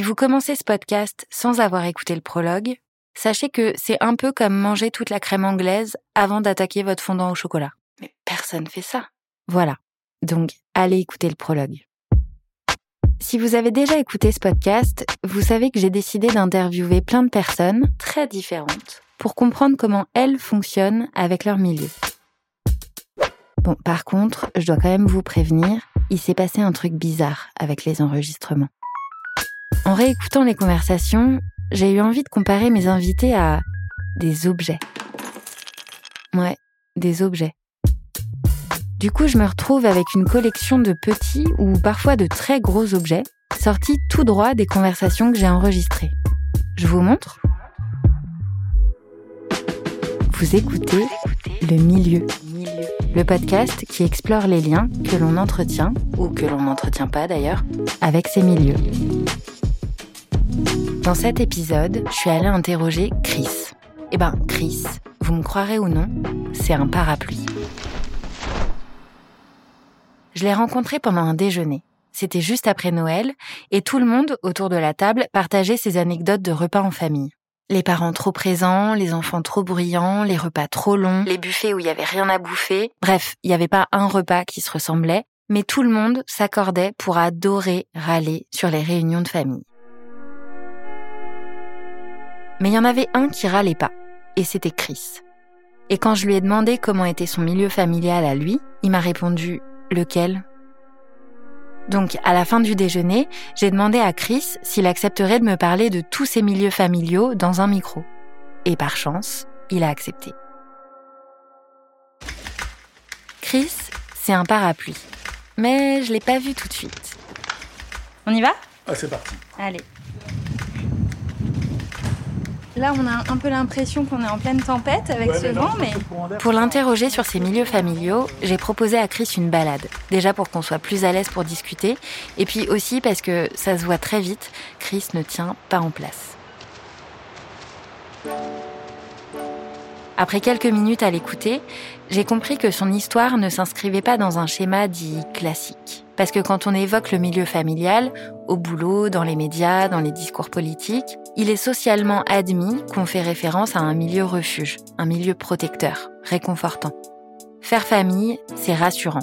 Si vous commencez ce podcast sans avoir écouté le prologue, sachez que c'est un peu comme manger toute la crème anglaise avant d'attaquer votre fondant au chocolat. Mais personne fait ça. Voilà. Donc, allez écouter le prologue. Si vous avez déjà écouté ce podcast, vous savez que j'ai décidé d'interviewer plein de personnes très différentes pour comprendre comment elles fonctionnent avec leur milieu. Bon, par contre, je dois quand même vous prévenir, il s'est passé un truc bizarre avec les enregistrements. En réécoutant les conversations, j'ai eu envie de comparer mes invités à des objets. Ouais, des objets. Du coup, je me retrouve avec une collection de petits ou parfois de très gros objets sortis tout droit des conversations que j'ai enregistrées. Je vous montre Vous écoutez Le Milieu, le podcast qui explore les liens que l'on entretient, ou que l'on n'entretient pas d'ailleurs, avec ces milieux. Dans cet épisode, je suis allée interroger Chris. Eh ben, Chris, vous me croirez ou non, c'est un parapluie. Je l'ai rencontré pendant un déjeuner. C'était juste après Noël, et tout le monde autour de la table partageait ses anecdotes de repas en famille. Les parents trop présents, les enfants trop bruyants, les repas trop longs, les buffets où il y avait rien à bouffer. Bref, il n'y avait pas un repas qui se ressemblait, mais tout le monde s'accordait pour adorer râler sur les réunions de famille. Mais il y en avait un qui râlait pas, et c'était Chris. Et quand je lui ai demandé comment était son milieu familial à lui, il m'a répondu lequel? Donc, à la fin du déjeuner, j'ai demandé à Chris s'il accepterait de me parler de tous ses milieux familiaux dans un micro. Et par chance, il a accepté. Chris, c'est un parapluie. Mais je l'ai pas vu tout de suite. On y va? Ah, c'est parti. Allez. Là, on a un peu l'impression qu'on est en pleine tempête avec ce vent, mais... Pour l'interroger sur ses milieux familiaux, j'ai proposé à Chris une balade. Déjà pour qu'on soit plus à l'aise pour discuter, et puis aussi parce que ça se voit très vite, Chris ne tient pas en place. Après quelques minutes à l'écouter, j'ai compris que son histoire ne s'inscrivait pas dans un schéma dit classique. Parce que quand on évoque le milieu familial, au boulot, dans les médias, dans les discours politiques, il est socialement admis qu'on fait référence à un milieu refuge, un milieu protecteur, réconfortant. Faire famille, c'est rassurant.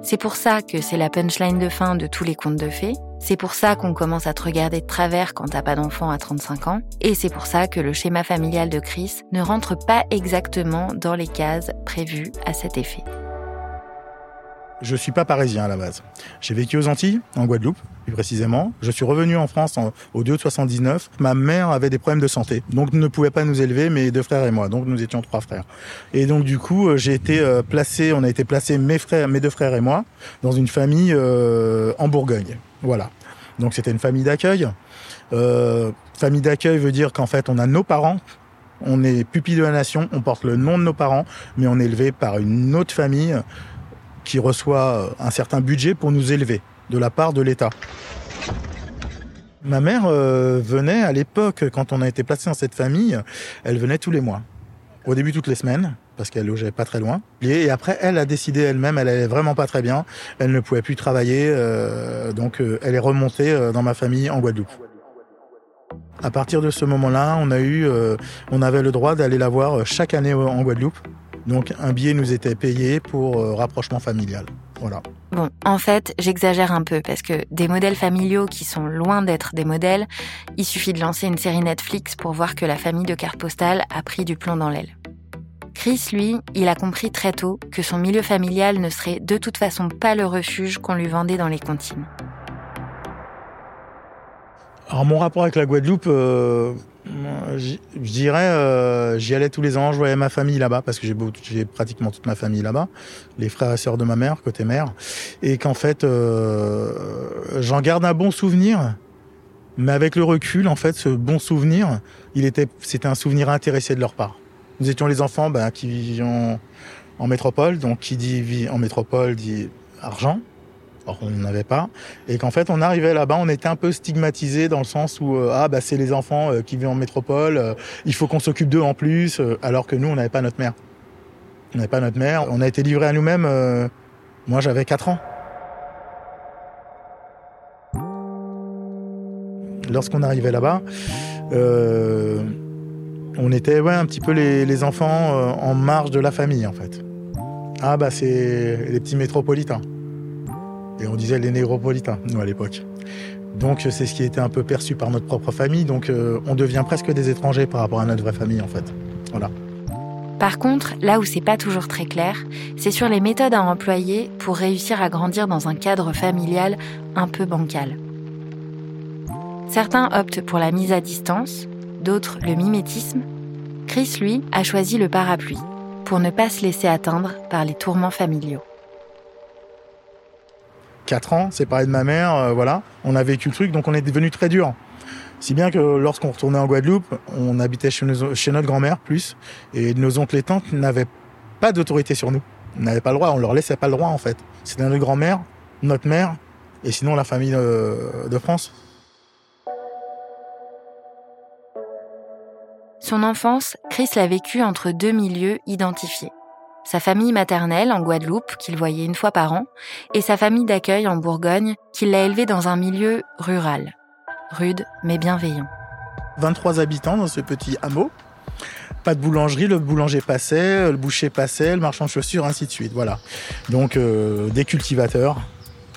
C'est pour ça que c'est la punchline de fin de tous les contes de fées. C'est pour ça qu'on commence à te regarder de travers quand t'as pas d'enfant à 35 ans. Et c'est pour ça que le schéma familial de Chris ne rentre pas exactement dans les cases prévues à cet effet. Je suis pas parisien à la base. J'ai vécu aux Antilles, en Guadeloupe, plus précisément. Je suis revenu en France au 2 de 79. Ma mère avait des problèmes de santé, donc ne pouvait pas nous élever, mes deux frères et moi. Donc nous étions trois frères. Et donc du coup, j'ai été euh, placé, on a été placé mes frères, mes deux frères et moi, dans une famille euh, en Bourgogne. Voilà. Donc c'était une famille d'accueil. Euh, famille d'accueil veut dire qu'en fait on a nos parents on est pupille de la nation, on porte le nom de nos parents, mais on est élevé par une autre famille qui reçoit un certain budget pour nous élever de la part de l'État. Ma mère euh, venait à l'époque, quand on a été placé dans cette famille, elle venait tous les mois. Au début toutes les semaines, parce qu'elle logeait pas très loin. Et après, elle a décidé elle-même, elle allait vraiment pas très bien, elle ne pouvait plus travailler, euh, donc euh, elle est remontée euh, dans ma famille en Guadeloupe. À partir de ce moment-là, on a eu, euh, on avait le droit d'aller la voir chaque année en Guadeloupe. Donc un billet nous était payé pour euh, rapprochement familial. Voilà. Bon, en fait, j'exagère un peu parce que des modèles familiaux qui sont loin d'être des modèles, il suffit de lancer une série Netflix pour voir que la famille de carte postale a pris du plomb dans l'aile. Chris, lui, il a compris très tôt que son milieu familial ne serait de toute façon pas le refuge qu'on lui vendait dans les comptines. Alors mon rapport avec la Guadeloupe, euh, je dirais, euh, j'y allais tous les ans, je voyais ma famille là-bas parce que j'ai, pratiquement toute ma famille là-bas, les frères et sœurs de ma mère côté mère, et qu'en fait euh, j'en garde un bon souvenir. Mais avec le recul, en fait, ce bon souvenir, il était, c'était un souvenir intéressé de leur part. Nous étions les enfants ben, qui vivions en métropole, donc qui dit vie en métropole dit argent. Or, on n'en avait pas. Et qu'en fait, on arrivait là-bas, on était un peu stigmatisé dans le sens où, euh, ah, bah, c'est les enfants euh, qui vivent en métropole, euh, il faut qu'on s'occupe d'eux en plus, alors que nous, on n'avait pas notre mère. On n'avait pas notre mère. On a été livrés à nous-mêmes. moi, j'avais 4 ans. lorsqu'on arrivait là-bas, on était ouais, un petit peu les, enfants euh, en marge de la famille en fait. Ah bah c'est les petits métropolitains. Et on disait les négropolitains, nous à l'époque. Donc c'est ce qui était un peu perçu par notre propre famille. Donc on devient presque des étrangers par rapport à notre vraie famille en fait. Voilà. Par contre, là où c'est pas toujours très clair, c'est sur les méthodes à employer pour réussir à grandir dans un cadre familial un peu bancal. Certains optent pour la mise à distance, d'autres le mimétisme. Chris, lui, a choisi le parapluie pour ne pas se laisser atteindre par les tourments familiaux. 4 ans, séparé de ma mère, euh, voilà. On a vécu le truc, donc on est devenu très dur. Si bien que lorsqu'on retournait en Guadeloupe, on habitait chez, notre grand-mère plus, et nos oncles et tantes n'avaient pas d'autorité sur nous. On n'avait pas le droit, on leur laissait pas le droit en fait. C'était notre grand-mère, notre mère, et sinon la famille de, France. Son enfance, Chris l'a vécue entre deux milieux identifiés. Sa famille maternelle en Guadeloupe, qu'il voyait une fois par an, et sa famille d'accueil en Bourgogne, qu'il l'a élevé dans un milieu rural rude mais bienveillant. 23 habitants dans ce petit hameau. Pas de boulangerie, le boulanger passait, le boucher passait, le marchand de chaussures, ainsi de suite. Voilà. Donc euh, des cultivateurs,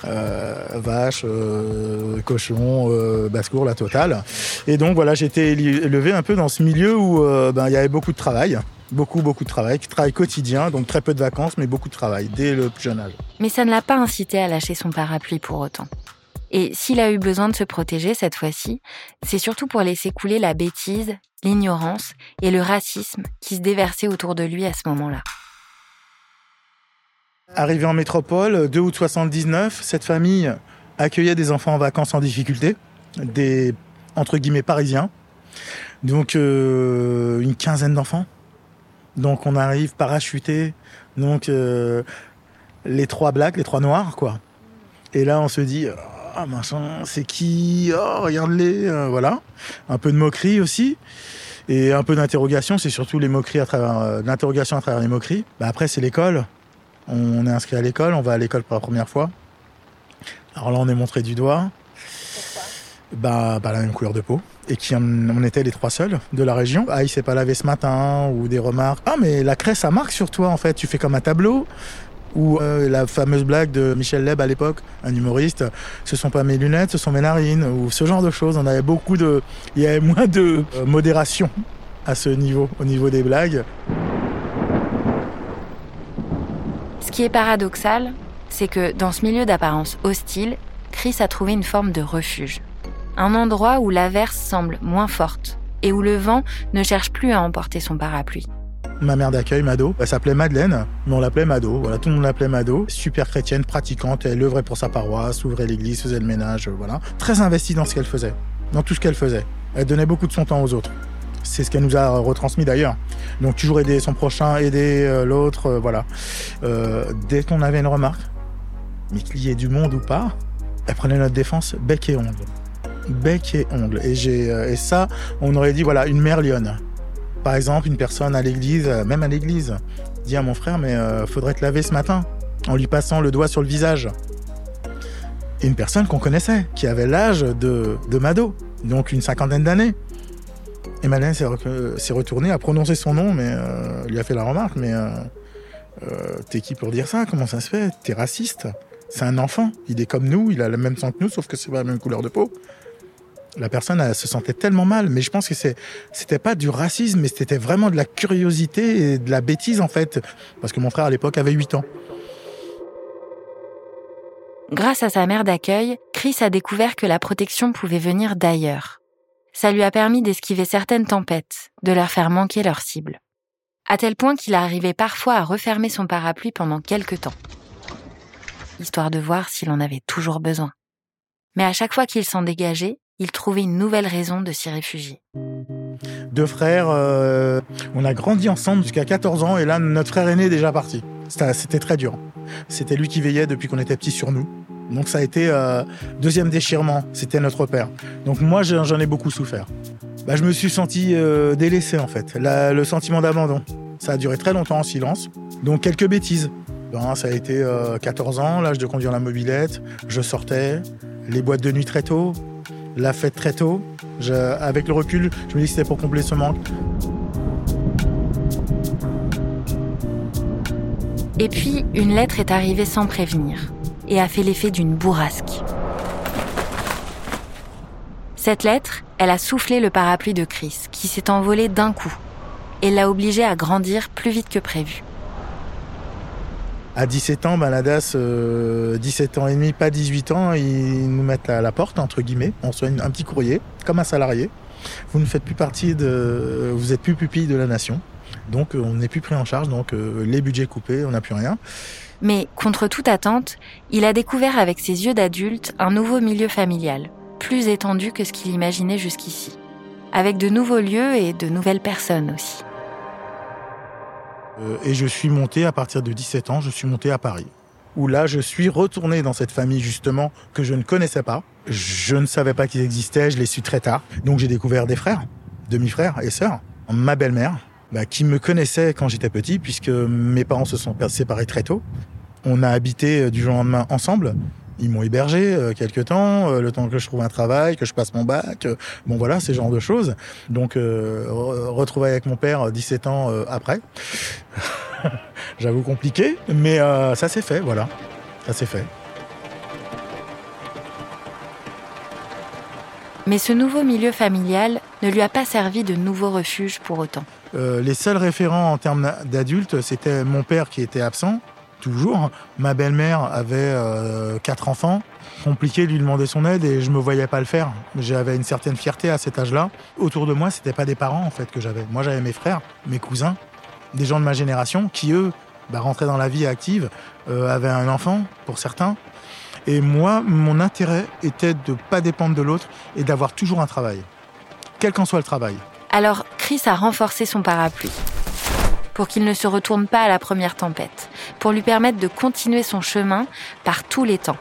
vaches, euh, cochons, basse-cour, la totale. Et donc voilà, j'étais élevé un peu dans ce milieu où ben, il y avait beaucoup de travail. Beaucoup, beaucoup de travail, travail quotidien, donc très peu de vacances, mais beaucoup de travail dès le plus jeune âge. Mais ça ne l'a pas incité à lâcher son parapluie pour autant. Et s'il a eu besoin de se protéger cette fois-ci, c'est surtout pour laisser couler la bêtise, l'ignorance et le racisme qui se déversaient autour de lui à ce moment-là. Arrivé en métropole, 2 août 79, cette famille accueillait des enfants en vacances en difficulté, des entre guillemets parisiens. Donc euh, une quinzaine d'enfants. Donc on arrive parachuté, donc euh, les trois blacks, les trois noirs quoi. Et là on se dit ah c'est qui? Oh, regarde-les, euh, voilà. Un peu de moquerie aussi. Et un peu d'interrogation, c'est surtout les moqueries à travers l'interrogation à travers les moqueries. Bah, après, c'est l'école. On est inscrit à l'école, on va à l'école pour la première fois. Alors là, on est montré du doigt. Bah, bah, la même couleur de peau. Et qui on était les trois seuls de la région. Ah, il s'est pas lavé ce matin, ou des remarques. Ah, mais la craie, ça marque sur toi, en fait. Tu fais comme un tableau ou euh, la fameuse blague de Michel Leb à l'époque, un humoriste, ce sont pas mes lunettes, ce sont mes narines, ou ce genre de choses. On avait beaucoup de, il y avait moins de euh, modération à ce niveau, au niveau des blagues. Ce qui est paradoxal, c'est que dans ce milieu d'apparence hostile, Chris a trouvé une forme de refuge. Un endroit où l'averse semble moins forte et où le vent ne cherche plus à emporter son parapluie ma mère d'accueil, Mado. Elle s'appelait Madeleine, mais on l'appelait Mado. Voilà, tout le monde l'appelait Mado. Super chrétienne, pratiquante. Elle œuvrait pour sa paroisse, ouvrait l'église, faisait le ménage, voilà. Très investie dans ce qu'elle faisait, dans tout ce qu'elle faisait. Elle donnait beaucoup de son temps aux autres. C'est ce qu'elle nous a retransmis d'ailleurs. Donc toujours aider son prochain, aider euh, l'autre, euh, voilà. Euh, dès qu'on avait une remarque, mais qu'il y ait du monde ou pas, elle prenait notre défense bec et ongle. Bec et ongle. Et, j'ai, et ça, on aurait dit, voilà, une mère lionne. Par exemple, une personne à l'église, même à l'église, dit à mon frère, mais euh, faudrait te laver ce matin, en lui passant le doigt sur le visage. Et une personne qu'on connaissait, qui avait l'âge de, de Mado, donc une cinquantaine d'années. Et Madeleine s'est retournée, à prononcer son nom, mais euh, lui a fait la remarque, mais t'es qui pour dire ça? Comment ça se fait? T'es raciste? C'est un enfant, il est comme nous, il a le même sang que nous, sauf que c'est pas la même couleur de peau la personne elle, se sentait tellement mal. Mais je pense que c'était pas du racisme, mais c'était vraiment de la curiosité et de la bêtise en fait. Parce que mon frère à l'époque avait 8 ans. Grâce à sa mère d'accueil, Chris a découvert que la protection pouvait venir d'ailleurs. Ça lui a permis d'esquiver certaines tempêtes, de leur faire manquer leur cible. À tel point qu'il arrivait parfois à refermer son parapluie pendant quelques temps. Histoire de voir s'il en avait toujours besoin. Mais à chaque fois qu'il s'en dégageait, il trouvait une nouvelle raison de s'y réfugier. Deux frères, euh, on a grandi ensemble jusqu'à 14 ans et là notre frère aîné est déjà parti. C'était très dur. C'était lui qui veillait depuis qu'on était petits sur nous. Donc ça a été euh, deuxième déchirement, c'était notre père. Donc moi j'en ai beaucoup souffert. Bah, je me suis senti euh, délaissé en fait, le sentiment d'abandon. Ça a duré très longtemps en silence. Donc quelques bêtises. ça a été 14 ans, l'âge de conduire la mobilette. Je sortais, les boîtes de nuit très tôt, l'a fait très tôt. avec le recul, je me dis que c'était pour combler ce manque. Et puis, une lettre est arrivée sans prévenir et a fait l'effet d'une bourrasque. Cette lettre, elle a soufflé le parapluie de Chris, qui s'est envolé d'un coup, et l'a obligé à grandir plus vite que prévu. À 17 ans, Baladas, 17 euh, ans et demi, pas 18 ans, ils nous mettent à la porte, entre guillemets. On reçoit un petit courrier, comme un salarié. Vous ne faites plus partie de. Vous êtes plus pupille de la nation. Donc euh, on n'est plus pris en charge, donc euh, les budgets coupés, on n'a plus rien. Mais contre toute attente, il a découvert avec ses yeux d'adulte un nouveau milieu familial, plus étendu que ce qu'il imaginait jusqu'ici, avec de nouveaux lieux et de nouvelles personnes aussi. Euh, et je suis monté à partir de 17 ans, je suis monté à Paris. Où là, je suis retourné dans cette famille justement que je ne connaissais pas. Je ne savais pas qu'ils existaient, je les su très tard. Donc j'ai découvert des frères, demi-frères et sœurs. Ma belle-mère, bah, qui me connaissait quand j'étais petit, puisque mes parents se sont séparés très tôt. On a habité euh, du jour au lendemain ensemble. Ils m'ont hébergé euh, quelques temps, euh, le temps que je trouve un travail, que je passe mon bac. bon voilà, ces genres de choses. Donc retrouver avec mon père 17 ans après. J'avoue compliqué, mais ça s'est fait, voilà. Ça s'est fait. Mais ce nouveau milieu familial ne lui a pas servi de nouveau refuge pour autant. Euh, les seuls référents en termes d'adultes, c'était mon père qui était absent, toujours. Ma belle-mère avait euh, quatre enfants. Compliqué de lui demander son aide et je me voyais pas le faire. J'avais une certaine fierté à cet âge-là. Autour de moi, c'était pas des parents en fait que j'avais. Moi, j'avais mes frères, mes cousins, des gens de ma génération qui eux bah, rentraient dans la vie active, euh, avaient un enfant pour certains, et moi, mon intérêt était de ne pas dépendre de l'autre et d'avoir toujours un travail, quel qu'en soit le travail. Alors, Chris a renforcé son parapluie pour qu'il ne se retourne pas à la première tempête, pour lui permettre de continuer son chemin par tous les temps.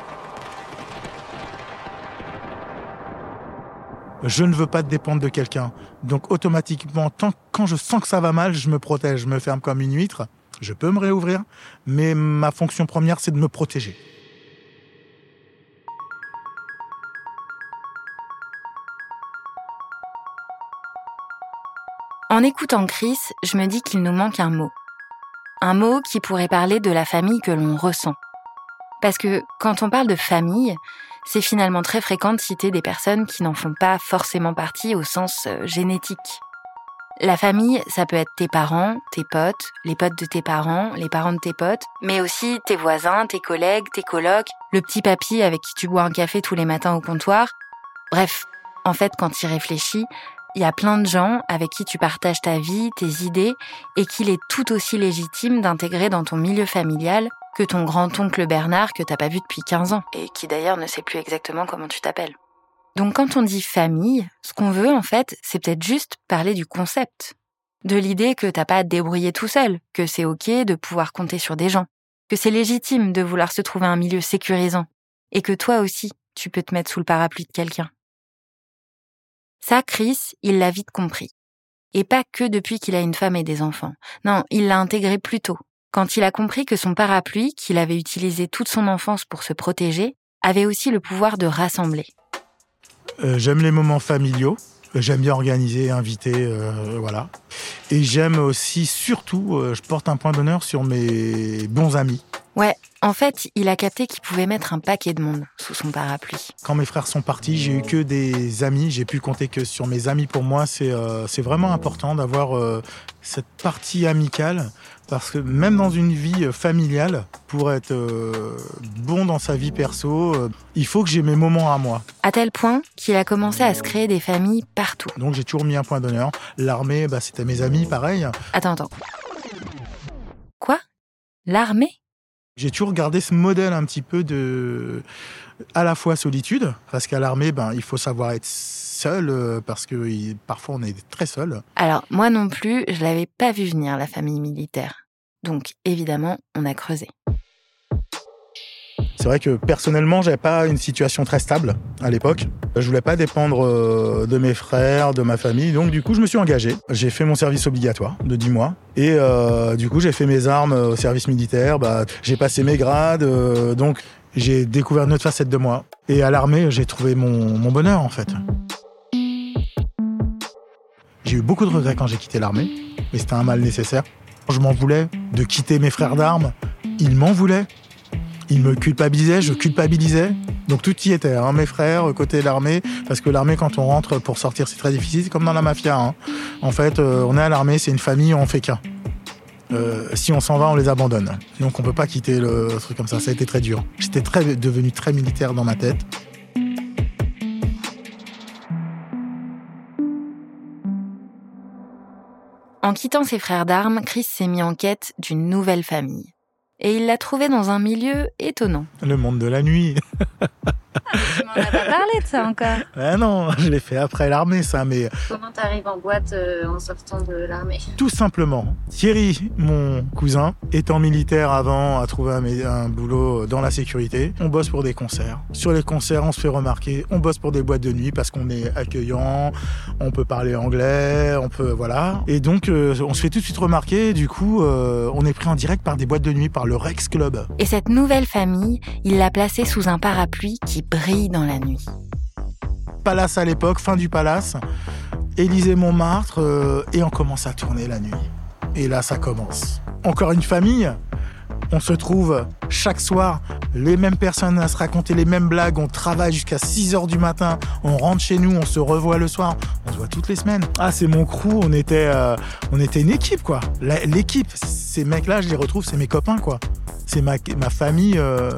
Je ne veux pas dépendre de quelqu'un. Donc automatiquement, tant, quand je sens que ça va mal, je me protège, je me ferme comme une huître. Je peux me réouvrir, mais ma fonction première, c'est de me protéger. En écoutant Chris, je me dis qu'il nous manque un mot. Un mot qui pourrait parler de la famille que l'on ressent. Parce que quand on parle de famille, c'est finalement très fréquent de citer des personnes qui n'en font pas forcément partie au sens euh, génétique. La famille, ça peut être tes parents, tes potes, les potes de tes parents, les parents de tes potes, mais aussi tes voisins, tes collègues, tes colocs, le petit papy avec qui tu bois un café tous les matins au comptoir. Bref, en fait, quand tu y réfléchis, il y a plein de gens avec qui tu partages ta vie, tes idées, et qu'il est tout aussi légitime d'intégrer dans ton milieu familial que ton grand-oncle Bernard que t'as pas vu depuis 15 ans, et qui d'ailleurs ne sait plus exactement comment tu t'appelles. Donc quand on dit famille, ce qu'on veut en fait, c'est peut-être juste parler du concept. De l'idée que t'as pas à te débrouiller tout seul, que c'est ok de pouvoir compter sur des gens, que c'est légitime de vouloir se trouver un milieu sécurisant, et que toi aussi, tu peux te mettre sous le parapluie de quelqu'un. Ça, Chris, il l'a vite compris. Et pas que depuis qu'il a une femme et des enfants. Non, il l'a intégré plus tôt, quand il a compris que son parapluie, qu'il avait utilisé toute son enfance pour se protéger, avait aussi le pouvoir de rassembler. Euh, j'aime les moments familiaux. J'aime bien organiser, inviter, euh, voilà. Et j'aime aussi, surtout, euh, je porte un point d'honneur sur mes bons amis. Ouais, en fait, il a capté qu'il pouvait mettre un paquet de monde sous son parapluie. Quand mes frères sont partis, j'ai eu que des amis. J'ai pu compter que sur mes amis. Pour moi, c'est euh, vraiment important d'avoir euh, cette partie amicale. Parce que même dans une vie familiale, pour être euh, bon dans sa vie perso, il faut que j'ai mes moments à moi. À tel point qu'il a commencé à se créer des familles partout. Donc j'ai toujours mis un point d'honneur. L'armée, bah, c'était mes amis, pareil. Attends, attends. Quoi? L'armée? J'ai toujours gardé ce modèle un petit peu de, à la fois solitude, parce qu'à l'armée, ben, il faut savoir être seul, euh, parce que parfois on est très seul. Alors, moi non plus, je l'avais pas vu venir, la famille militaire. Donc, évidemment, on a creusé. C'est vrai que personnellement, j'avais pas une situation très stable à l'époque. Je voulais pas dépendre euh, de mes frères, de ma famille. Donc du coup, je me suis engagé. J'ai fait mon service obligatoire de 10 mois. Et euh, du coup, j'ai fait mes armes au service militaire. Bah, j'ai passé mes grades. Euh, donc j'ai découvert une autre facette de moi. Et à l'armée, j'ai trouvé mon bonheur en fait. J'ai eu beaucoup de regrets quand j'ai quitté l'armée, mais c'était un mal nécessaire. Je m'en voulais de quitter mes frères d'armes. Ils m'en voulaient. Ils me culpabilisaient, je culpabilisais. Donc tout y était, hein, mes frères, côté l'armée, parce que l'armée, quand on rentre pour sortir, c'est très difficile, c'est comme dans la mafia. Hein. En fait, euh, on est à l'armée, c'est une famille, on fait qu'un. Euh, si on s'en va, on les abandonne. Donc on peut pas quitter le truc comme ça. Ça a été très dur. J'étais devenu très militaire dans ma tête. En quittant ses frères d'armes, Chris s'est mis en quête d'une nouvelle famille. Et il l'a trouvée dans un milieu étonnant. Le monde de la nuit. tu m'en as pas parlé de ça encore. Ah non, je l'ai fait après l'armée, ça, mais. Comment t'arrives en boîte euh, en sortant de l'armée? Tout simplement. Thierry, mon cousin, étant militaire avant, a trouvé un, un, boulot dans la sécurité. On bosse pour des concerts. Sur les concerts, on se fait remarquer. On bosse pour des boîtes de nuit parce qu'on est accueillant, on peut parler anglais, on peut. Voilà. Et donc, euh, on se fait tout de suite remarquer. Du coup, euh, on est pris en direct par des boîtes de nuit, par le Rex Club. Et cette nouvelle famille, il l'a placée sous un parapluie qui brille dans la nuit. Palace à l'époque, fin du palace, Élysée Montmartre, euh, et on commence à tourner la nuit. Et là, ça commence. Encore une famille. On se trouve chaque soir, les mêmes personnes à se raconter les mêmes blagues. On travaille jusqu'à 6 heures du matin. On rentre chez nous, on se revoit le soir. On se voit toutes les semaines. Ah, c'est mon crew. On était, euh, on était une équipe, quoi. L'équipe, ces mecs-là, je les retrouve, c'est mes copains, quoi. C'est ma, famille euh,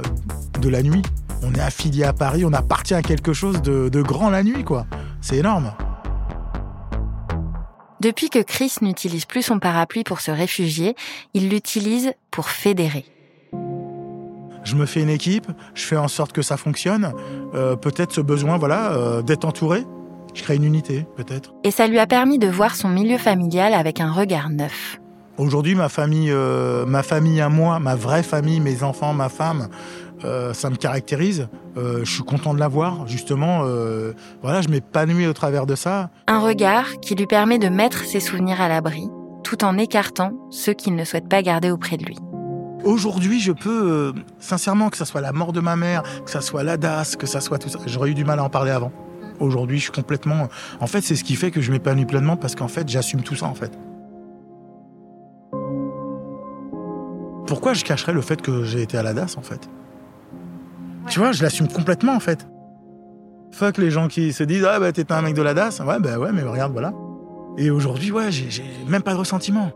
de la nuit on est affilié à Paris, on appartient à quelque chose de, grand la nuit, quoi. C'est énorme. Depuis que Chris n'utilise plus son parapluie pour se réfugier, il l'utilise pour fédérer. Je me fais une équipe, je fais en sorte que ça fonctionne. Euh, peut-être ce besoin, voilà, euh, d'être entouré. Je crée une unité, peut-être. Et ça lui a permis de voir son milieu familial avec un regard neuf. Aujourd'hui, ma famille, euh, ma famille à moi, ma vraie famille, mes enfants, ma femme, euh, ça me caractérise. Euh, je suis content de l'avoir, justement. Euh, voilà, je m'épanouis au travers de ça. Un regard qui lui permet de mettre ses souvenirs à l'abri, tout en écartant ceux qu'il ne souhaite pas garder auprès de lui. Aujourd'hui, je peux, sincèrement, que ça soit la mort de ma mère, que ça soit la DAS, que ça soit tout ça, j'aurais eu du mal à en parler avant. Aujourd'hui, je suis complètement. En fait, c'est ce qui fait que je m'épanouis pleinement parce qu'en fait, j'assume tout ça, en fait. Pourquoi je cacherais le fait que j'ai été à la DAS, en fait? Tu vois, je l'assume complètement en fait. Fuck les gens qui se disent Ah bah t'es un mec de la DAS. Ouais, bah ouais, mais regarde, voilà. Et aujourd'hui, ouais, j'ai même pas de ressentiment.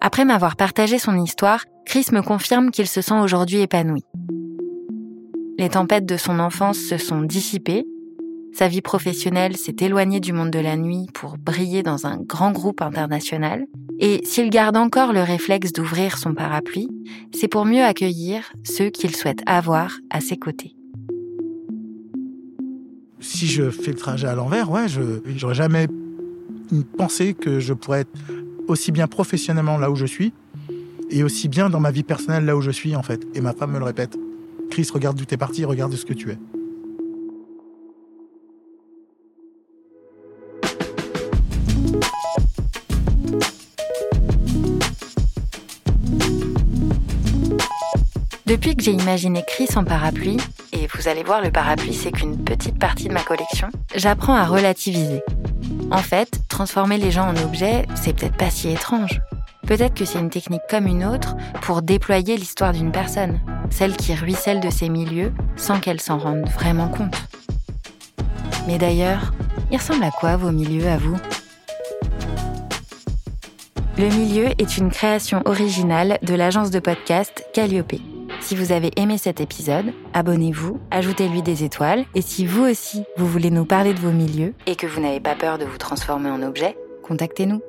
Après m'avoir partagé son histoire, Chris me confirme qu'il se sent aujourd'hui épanoui. Les tempêtes de son enfance se sont dissipées sa vie professionnelle s'est éloignée du monde de la nuit pour briller dans un grand groupe international. Et s'il garde encore le réflexe d'ouvrir son parapluie, c'est pour mieux accueillir ceux qu'il souhaite avoir à ses côtés. Si je fais le trajet à l'envers, ouais, je jamais pensé que je pourrais être aussi bien professionnellement là où je suis et aussi bien dans ma vie personnelle là où je suis en fait. Et ma femme me le répète. Chris, regarde d'où t'es parti, regarde ce que tu es. Depuis que j'ai imaginé Chris en parapluie, et vous allez voir, le parapluie, c'est qu'une petite partie de ma collection, j'apprends à relativiser. En fait, transformer les gens en objets, c'est peut-être pas si étrange. Peut-être que c'est une technique comme une autre pour déployer l'histoire d'une personne, celle qui ruisselle de ses milieux sans qu'elle s'en rende vraiment compte. Mais d'ailleurs, il ressemble à quoi vos milieux à vous? Le milieu est une création originale de l'agence de podcast Calliope. Si vous avez aimé cet épisode, abonnez-vous, ajoutez-lui des étoiles, et si vous aussi, vous voulez nous parler de vos milieux et que vous n'avez pas peur de vous transformer en objet, contactez-nous.